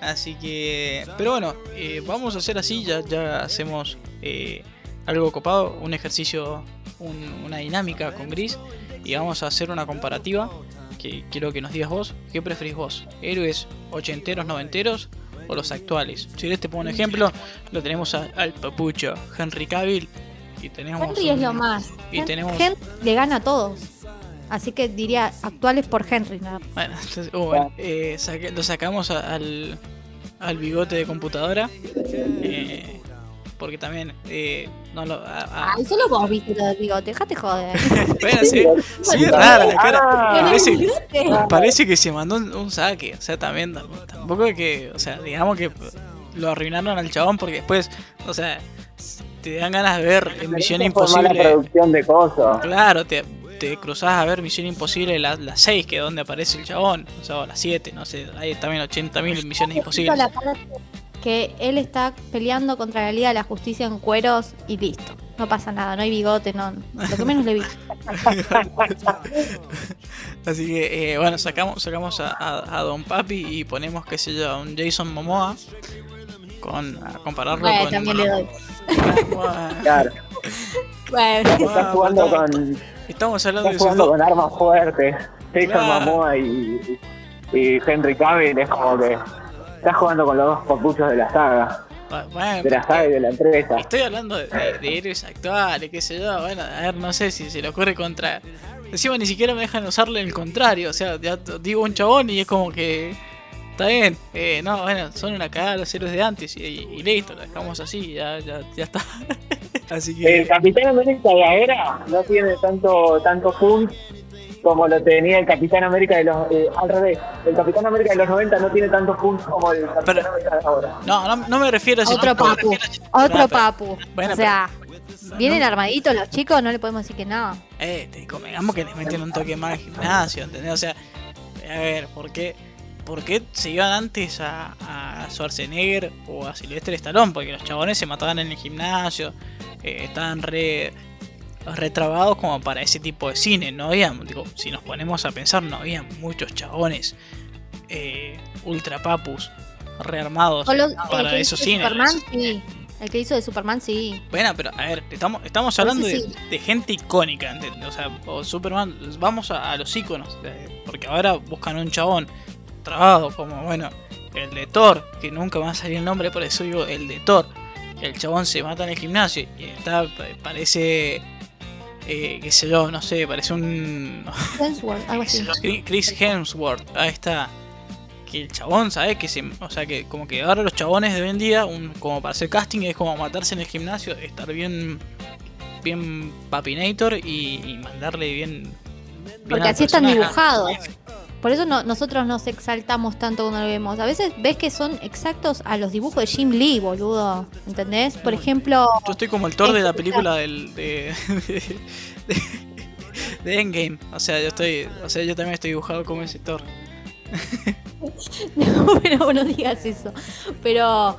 Así que, pero bueno, eh, vamos a hacer así, ya, ya hacemos eh, algo copado, un ejercicio, un- una dinámica con Gris y vamos a hacer una comparativa que quiero que nos digas vos, ¿qué preferís vos? ¿Héroes ochenteros, noventeros o los actuales? Si querés te pongo un ejemplo, lo tenemos a- al papucho Henry Cavill y tenemos... Henry es lo más. Y tenemos... Henry le gana a todos. Así que diría actuales por Henry. ¿no? Bueno, entonces, uh, bueno, eh, saque- lo sacamos a- al, al bigote de computadora. eh, porque también eh, no lo. a- a- Ay, solo vos viste lo del bigote, dejate joder. bueno, sí, sí, es rara la cara. Ah, Parece, parece que se mandó un, un saque. O sea, también tam- tampoco es que. O sea, digamos que lo arruinaron al chabón porque después. O sea, te dan ganas de ver en Misión Imposible. producción de cosas. Claro, te, te cruzás a ver Misión Imposible las la 6, que es donde aparece el chabón. O sea, o la 7, no sé. Hay también 80.000 Misiones Imposibles. La parte que él está peleando contra la Liga de la Justicia en cueros y listo. No pasa nada, no hay bigote, no. Lo que menos le vi. Así que, eh, bueno, sacamos, sacamos a, a- a Don Papi y ponemos, qué sé yo, a un Jason Momoa. Con, a compararlo Bueno, con. también le doy. Claro. Bueno, Estás jugando estamos- con, Estamos hablando estás jugando con armas fuertes. Jason Claro. Momoa y, y Henry Cavill es como que estás jugando con los dos papuchos de la saga. Bu- Bueno, de la saga y de la empresa. Estoy hablando de, de- de héroes actuales, qué sé yo. Bueno, a ver, no sé si se le ocurre contra. Encima ni siquiera me dejan usarle el contrario. O sea, ya digo un chabón y es como que. Está bien, eh, no, bueno, son una cagada los héroes de antes y, y listo, lo dejamos así, ya, ya, ya está. así que. El Capitán América de ahora no tiene tanto tanto punch como lo tenía el Capitán América de los... eh, al revés, el Capitán América de los 90 no tiene tanto punch como el Capitán Pero- América de ahora. No, no, no me refiero a ese Otro tipo de- papu. Otro Bueno, pero- papu. bueno, o sea, vienen armaditos los chicos, no le podemos decir que no. Eh, te convengamos que le meten un toque más al gimnasio, ¿entendés? O sea, a ver, ¿por qué, por qué se iban antes a, a Schwarzenegger o a Sylvester Stallone? Porque los chabones se mataban en el gimnasio, eh, estaban re retrabados como para ese tipo de cine. No había, digo, si nos ponemos a pensar, no había muchos chabones eh, ultra papus rearmados para esos cines. Superman, sí. El que hizo de Superman, sí. Bueno, pero a ver, estamos, estamos hablando de, sí. de gente icónica. O sea, o Superman, vamos a, a los iconos, porque ahora buscan un chabón trabado como, bueno, el de Thor, que nunca va a salir el nombre, por eso digo el de Thor. El chabón se mata en el gimnasio y está, parece, eh, qué sé yo, no sé, parece un... Hemsworth, algo así. Chris Hemsworth, ahí está. Que el chabón, ¿sabes? Que se, o sea, que como que ahora los chabones de hoy en día, un, como para hacer casting, es como matarse en el gimnasio, estar bien, bien papinator y, y mandarle bien. bien Porque así están dibujados. Por eso no- nosotros nos exaltamos tanto cuando lo vemos. A veces ves que son exactos a los dibujos de Jim Lee, boludo. ¿Entendés? Por ejemplo, Yo estoy como el Thor de la película del, de, de, de Endgame. O sea, yo estoy, o sea, yo también estoy dibujado como ese Thor. no, pero no digas eso. Pero,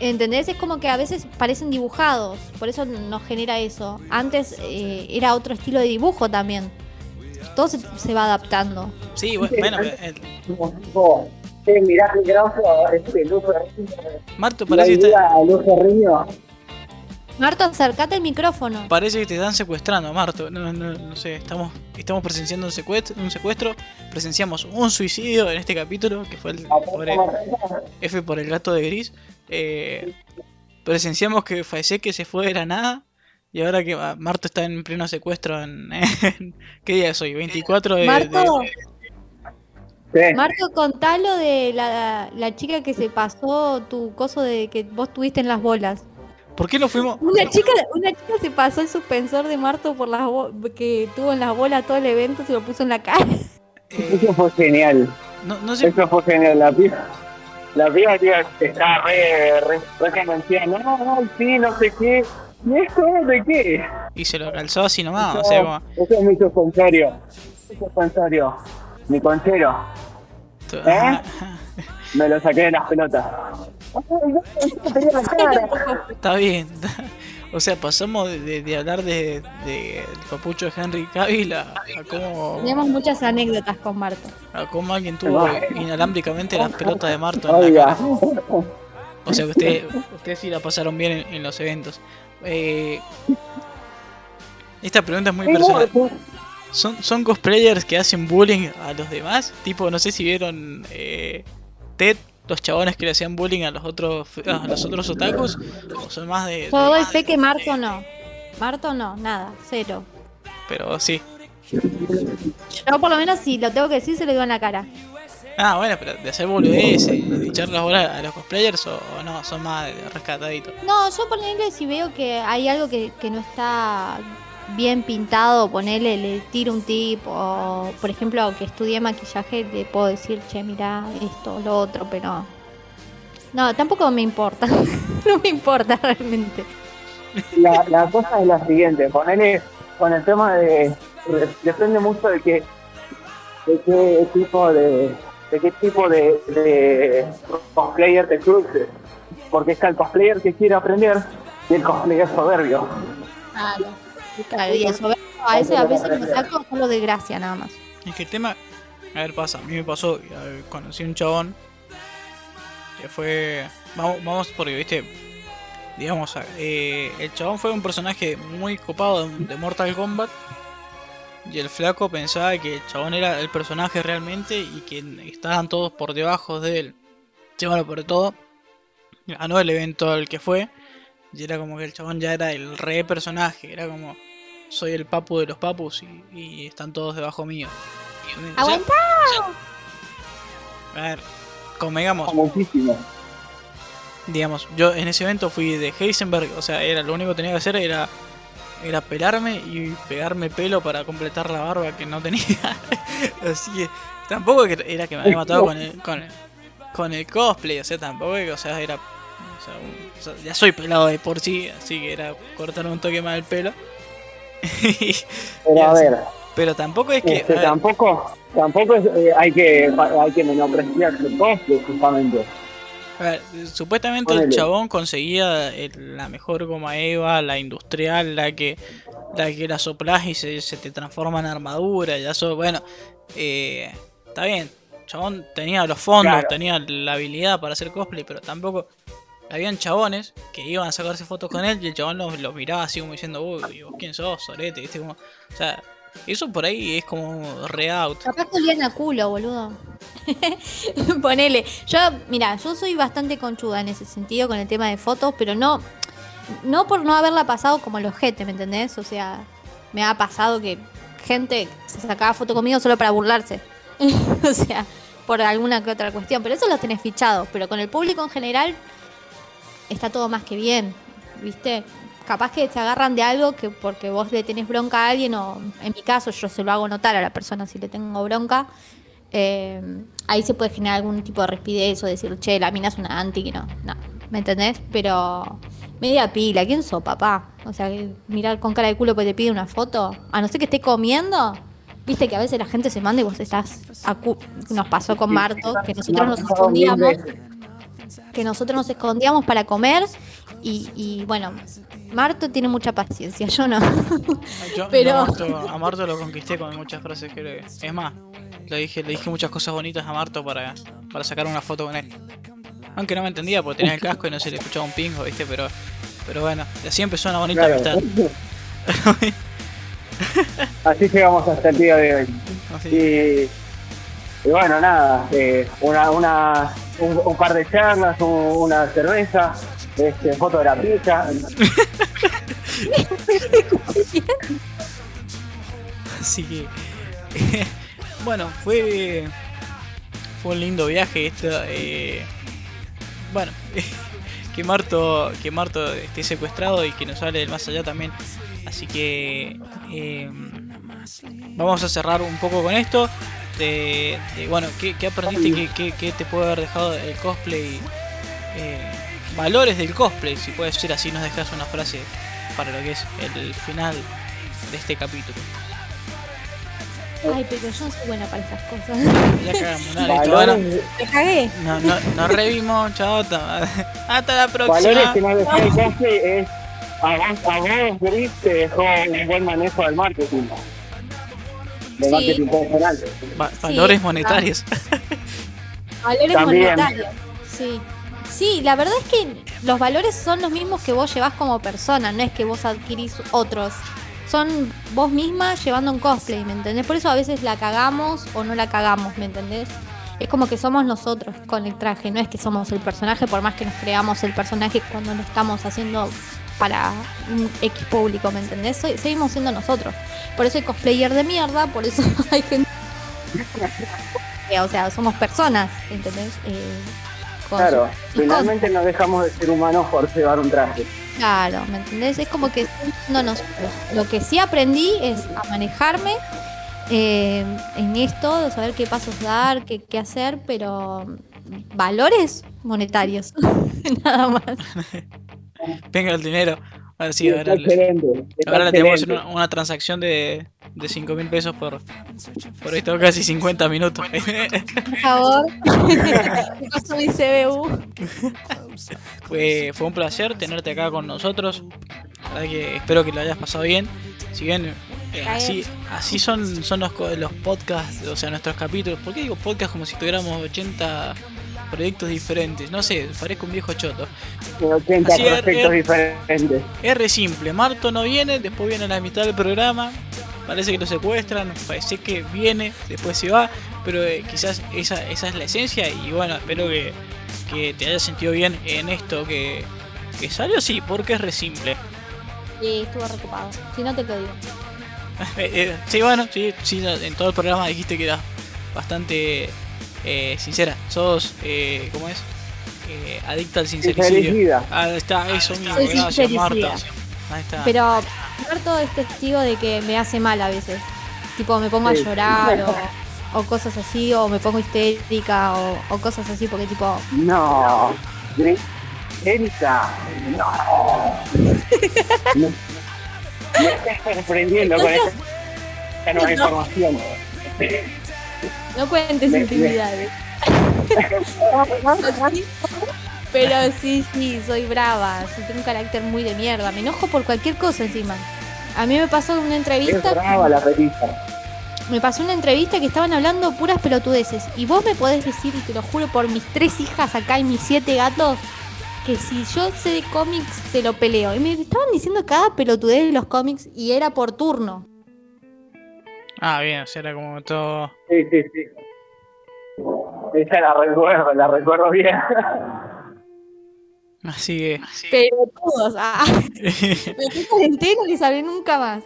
¿entendés? Es como que a veces parecen dibujados. Por eso nos genera eso. Antes eh, era otro estilo de dibujo también. Todo se, se va adaptando. Sí, bueno, el- mirá qué grosso, este Ferriño. Marto parece que está-. Marto, acércate al micrófono. Parece que te están secuestrando, Marto. No, no, no sé, estamos, estamos presenciando un secuestro, un secuestro. Presenciamos un suicidio en este capítulo, que fue el pobre F por el gato de gris. Eh, presenciamos que que se fue de la nada. Y ahora que ah, Marto está en pleno secuestro en... en- ¿Qué día es hoy? 24 de... Marto, de- Sí. Marco, contalo de la, la chica que se pasó tu coso de que vos tuviste en las bolas. ¿Por qué no fuimos? Una chica, una chica se pasó el suspensor de Marto por las bo- que tuvo en las bolas todo el evento, se lo puso en la cara. eh, Eso fue genial. no, no sé, Eso fue genial. La piba, la piba tío, estaba re, re, re convencida. No, no, sí, no sé qué. ¿Y esto de qué? y se lo calzó así nomás. O sea, como... Eso es mi suspensorio. Mi suspensorio. Mi conchero. ¿Eh? Me lo saqué de las pelotas. Está bien. O sea, pasamos de, de- de hablar de, de el papucho de Henry Cavill a, a cómo, Tenemos muchas anécdotas con Marto. a cómo alguien tuvo inalámbricamente las pelotas de Marto en la cara. O sea que usted, ustedes sí la pasaron bien en, en los eventos. Eh, esta pregunta es muy personal. ¿Son, ¿Son cosplayers que hacen bullying a los demás? Tipo, no sé si vieron eh, Ted, los chabones que le hacían bullying a los otros a los otros otakus. O son más de. de- Yo doy fe que Marto no. Marto no, nada, cero. pero sí. Yo por lo menos si lo tengo que decir se lo digo en la cara. Ah, bueno, pero de hacer boludez y de echar las bolas a los cosplayers o, o no, son más rescataditos. No, yo ponerle si veo que hay algo que, que no está bien pintado, ponerle, le tiro un tip o, por ejemplo, que estudié maquillaje, le puedo decir, che, mira esto, lo otro, pero... No, tampoco me importa, no me importa realmente. la, la cosa es la siguiente, ponele con el tema de depende mucho de qué de qué tipo de de qué tipo de, de cosplayer te cruces porque está el cosplayer que quiere aprender y el cosplayer soberbio Claro. Claro, y eso, a ese a veces me saco solo de gracia nada más. Es que el tema, a ver, pasa, a mí me pasó, ver, conocí un chabón que fue, vamos, vamos porque, viste, digamos, eh, el chabón fue un personaje muy copado de, de Mortal Kombat y el flaco pensaba que el chabón era el personaje realmente y que estaban todos por debajo de él. Sí, bueno, por todo, ganó el evento al que fue. Y era como que el chabón ya era el re personaje. Era como, soy el papu de los papus y, y están todos debajo mío. ¡Aguantá! a ver, convengamos, Muchísimo. digamos, yo en ese evento fui de Heisenberg, o sea, era lo único que tenía que hacer era era pelarme y pegarme pelo para completar la barba que no tenía. Así que tampoco era que me había matado con el, con el, con el cosplay, o sea, tampoco o sea, era o sea, un- o sea, ya soy pelado de por sí, así que era cortarme un toque más el pelo. Pero a ver, Pero tampoco es que este, tampoco, tampoco es, eh, hay que hay que menospreciar el cosplay, justamente. A ver, supuestamente el chabón conseguía el- la mejor goma Eva, la industrial, la que la que la soplas y se, se te transforma en armadura, ya eso, bueno, eh, está bien, el chabón tenía los fondos, Claro. tenía la habilidad para hacer cosplay, pero tampoco habían chabones que iban a sacarse fotos con él y el chabón los, los miraba así como diciendo, uy, ¿vos quién sos, sorete? ¿Viste? Como, o sea, eso por ahí es como re out. Capaz que olían a culo, boludo. Ponele. Yo, mira, yo soy bastante conchuda en ese sentido con el tema de fotos, pero no, no por no haberla pasado como el ojete, ¿me entendés? O sea, me ha pasado que gente se sacaba foto conmigo solo para burlarse. o sea, por alguna que otra cuestión. Pero eso lo tenés fichado. Pero con el público en general está todo más que bien, ¿viste? Capaz que se agarran de algo que porque vos le tenés bronca a alguien, o en mi caso yo se lo hago notar a la persona si le tengo bronca, eh, ahí se puede generar algún tipo de rispidez o decir, che, la mina es una anti, que no, no, ¿me entendés? Pero media pila, ¿quién sos, papá? O sea, mirar con cara de culo porque te pide una foto, a no ser que esté comiendo. Viste que a veces la gente se manda y vos estás. Nos pasó con Marto, que nosotros nos escondíamos que nosotros nos escondíamos para comer y, y, bueno, Marto tiene mucha paciencia, yo no. Yo, Pero- Marto, a Marto lo conquisté con muchas frases que es más, le dije, le dije muchas cosas bonitas a Marto para, para sacar una foto con él. Aunque no me entendía porque tenía el casco y no se le escuchaba un pingo, viste, pero pero bueno, así empezó una bonita Claro. amistad. Así llegamos hasta el día de hoy. Así. Y, y bueno, nada, eh, una, una, un, un par de charlas, un- una cerveza, este, foto de la pizza. Así que bueno, fue fue un lindo viaje esto eh, bueno, que Marto que Marto esté secuestrado y que nos sale del más allá también. Así que eh, vamos a cerrar un poco con esto. De, bueno, ¿qué, qué aprendiste? ¿Qué, qué, qué te puede haber dejado el cosplay? Valores del cosplay, si puedes ser así, nos dejas una frase para lo que es el final de este capítulo. Ay, pero yo no soy buena para esas cosas. Ya cagamos, dale, bueno, Valores, Me cagué. no, no, nos revimos, chao, hasta la valores próxima. que no dejó el cosplay es a vos, a vos, Gris, te dejó un buen manejo del marketing. De Sí. marketing personal. Va- valores Sí, monetarios. Valores También. monetarios. Sí. Sí, la verdad es que los valores son los mismos que vos llevas como persona, no es que vos adquirís otros. Son vos misma llevando un cosplay, ¿me entendés? Por eso a veces la cagamos o no la cagamos, ¿me entendés? Es como que somos nosotros con el traje, no es que somos el personaje, por más que nos creamos el personaje cuando lo estamos haciendo para un X público, ¿me entendés? Soy- seguimos siendo nosotros. Por eso hay cosplayer de mierda, por eso hay gente... O sea, somos personas, ¿entendés? Eh, Claro, finalmente no dejamos de ser humanos por llevar un traje. Claro, ¿me entendés? Es como que no nos, lo que sí aprendí es a manejarme eh, en esto, de saber qué pasos dar, qué, qué hacer, pero valores monetarios, nada más. Venga el dinero. Ahora sí, ahora, le- ahora tenemos que hacer excelente. una, una transacción de, de 5 mil pesos por, por esto casi 50 minutos. Por favor, ¿qué pasó mi CBU? fue, fue un placer tenerte acá con nosotros. La verdad que espero que lo hayas pasado bien. Si bien eh, así, así son, son los, co- los podcasts, o sea, nuestros capítulos. ¿Por qué digo podcast como si tuviéramos 80 proyectos diferentes? No sé, parezco un viejo choto. 80 Así es, proyectos eh. diferentes. Es re simple, Marto no viene, después viene a la mitad del programa, parece que lo secuestran, parece que viene, después se va, pero eh, quizás esa, esa es la esencia y bueno, espero que, que te hayas sentido bien en esto que, que salió, sí, porque es re simple. Y estuvo recopado. Si no te lo digo. Eh, eh, sí, bueno, sí, sí, en todo el programa dijiste que eras bastante eh, sincera. Sos, eh, ¿cómo es? Eh, adicta al sincericidio. Ah, está, eso mismo, gracias. Marta. Ahí está. Pero Marto es testigo de que me hace mal a veces. Tipo, me pongo Sí. a llorar o, o cosas así, o me pongo histérica o, o cosas así, porque tipo, No. Erika, no. Me, me estás sorprendiendo con esta, esta nueva información. No cuentes intimidades. Pero sí, sí, soy brava, sí, tengo un carácter muy de mierda, me enojo por cualquier cosa encima. A mí me pasó una Es entrevista, brava la petita. me pasó una entrevista que estaban hablando puras pelotudeces y vos me podés decir, y te lo juro por mis tres hijas acá y mis siete gatos, que si yo sé de cómics te lo peleo. Y me estaban diciendo cada pelotudez de los cómics y era por turno. Ah, bien, o sea, era como todo. Sí, sí, sí. Esa la recuerdo, la recuerdo bien. Así que. Pelotudos, ah, me puse entero y sabré nunca más.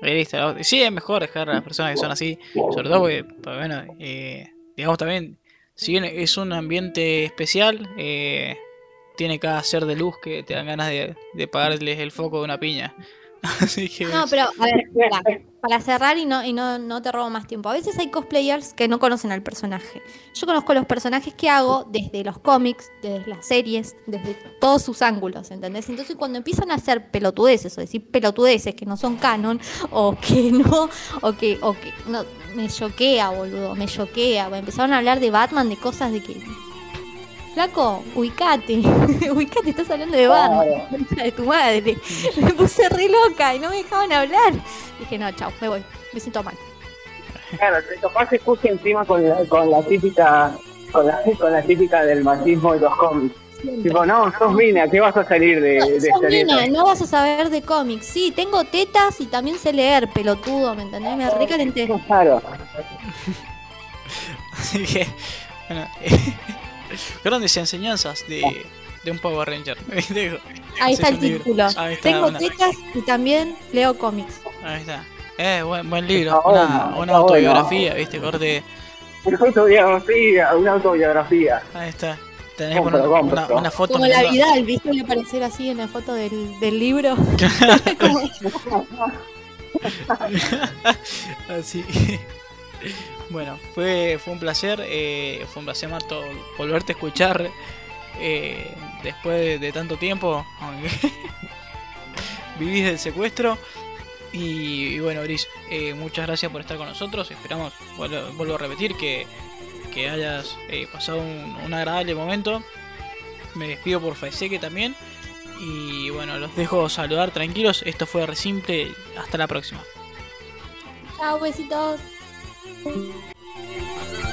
listo, sí, es mejor dejar a las personas que son así. Sobre todo porque, pues, bueno, eh, digamos también, si bien es un ambiente especial, eh, tiene cada ser de luz que te dan ganas de, de pagarles el foco de una piña. Así que. No, pero a ver, para, para cerrar y no, y no, no te robo más tiempo. A veces hay cosplayers que no conocen al personaje. Yo conozco los personajes que hago desde los cómics, desde las series, desde todos sus ángulos, ¿entendés? Entonces cuando empiezan a hacer pelotudeces o decir pelotudeces que no son canon o que no, o que, o que no, me choquea, boludo, me choquea. Empezaron a hablar de Batman, de cosas de que. Flaco, ubicate, ubicate, estás hablando de concha de tu madre. Me puse re loca y no me dejaban hablar. Dije, no, chao, me voy, me siento mal. Claro, te topaste justo encima con la, con la típica con la, con la típica del machismo de los cómics. Tipo, no, sos mina, ¿qué vas a salir de, de Sos esta mina, letra? no vas a saber de cómics. Sí, tengo tetas y también sé leer, pelotudo, ¿me entendés? Me recalenté. Claro. Así que. Bueno, grandes enseñanzas de, de un Power Ranger. Ahí está Es el título. Ahí está, Tengo una- tetas y también leo cómics. Ahí está. Eh, buen, buen libro. Está Una, autobiografía, ¿viste? Corte. Una autobiografía, una autobiografía. Ahí está. Tenés Compro, una, compro. una, una foto Como la Vidal, ¿viste? A aparecer así en la foto del, del libro. Así que, Bueno, fue, fue un placer. eh, fue un placer, Marto, volverte a escuchar eh, después de, tanto tiempo. aunque Vivís del secuestro. Y, bueno, Gris, eh, muchas gracias por estar con nosotros. Esperamos, vuelvo, a repetir, que, que hayas pasado un, un agradable momento. Me despido por Faeseque también. Y bueno, los dejo saludar tranquilos. Esto fue re simple. Hasta la próxima. Chao, besitos. Música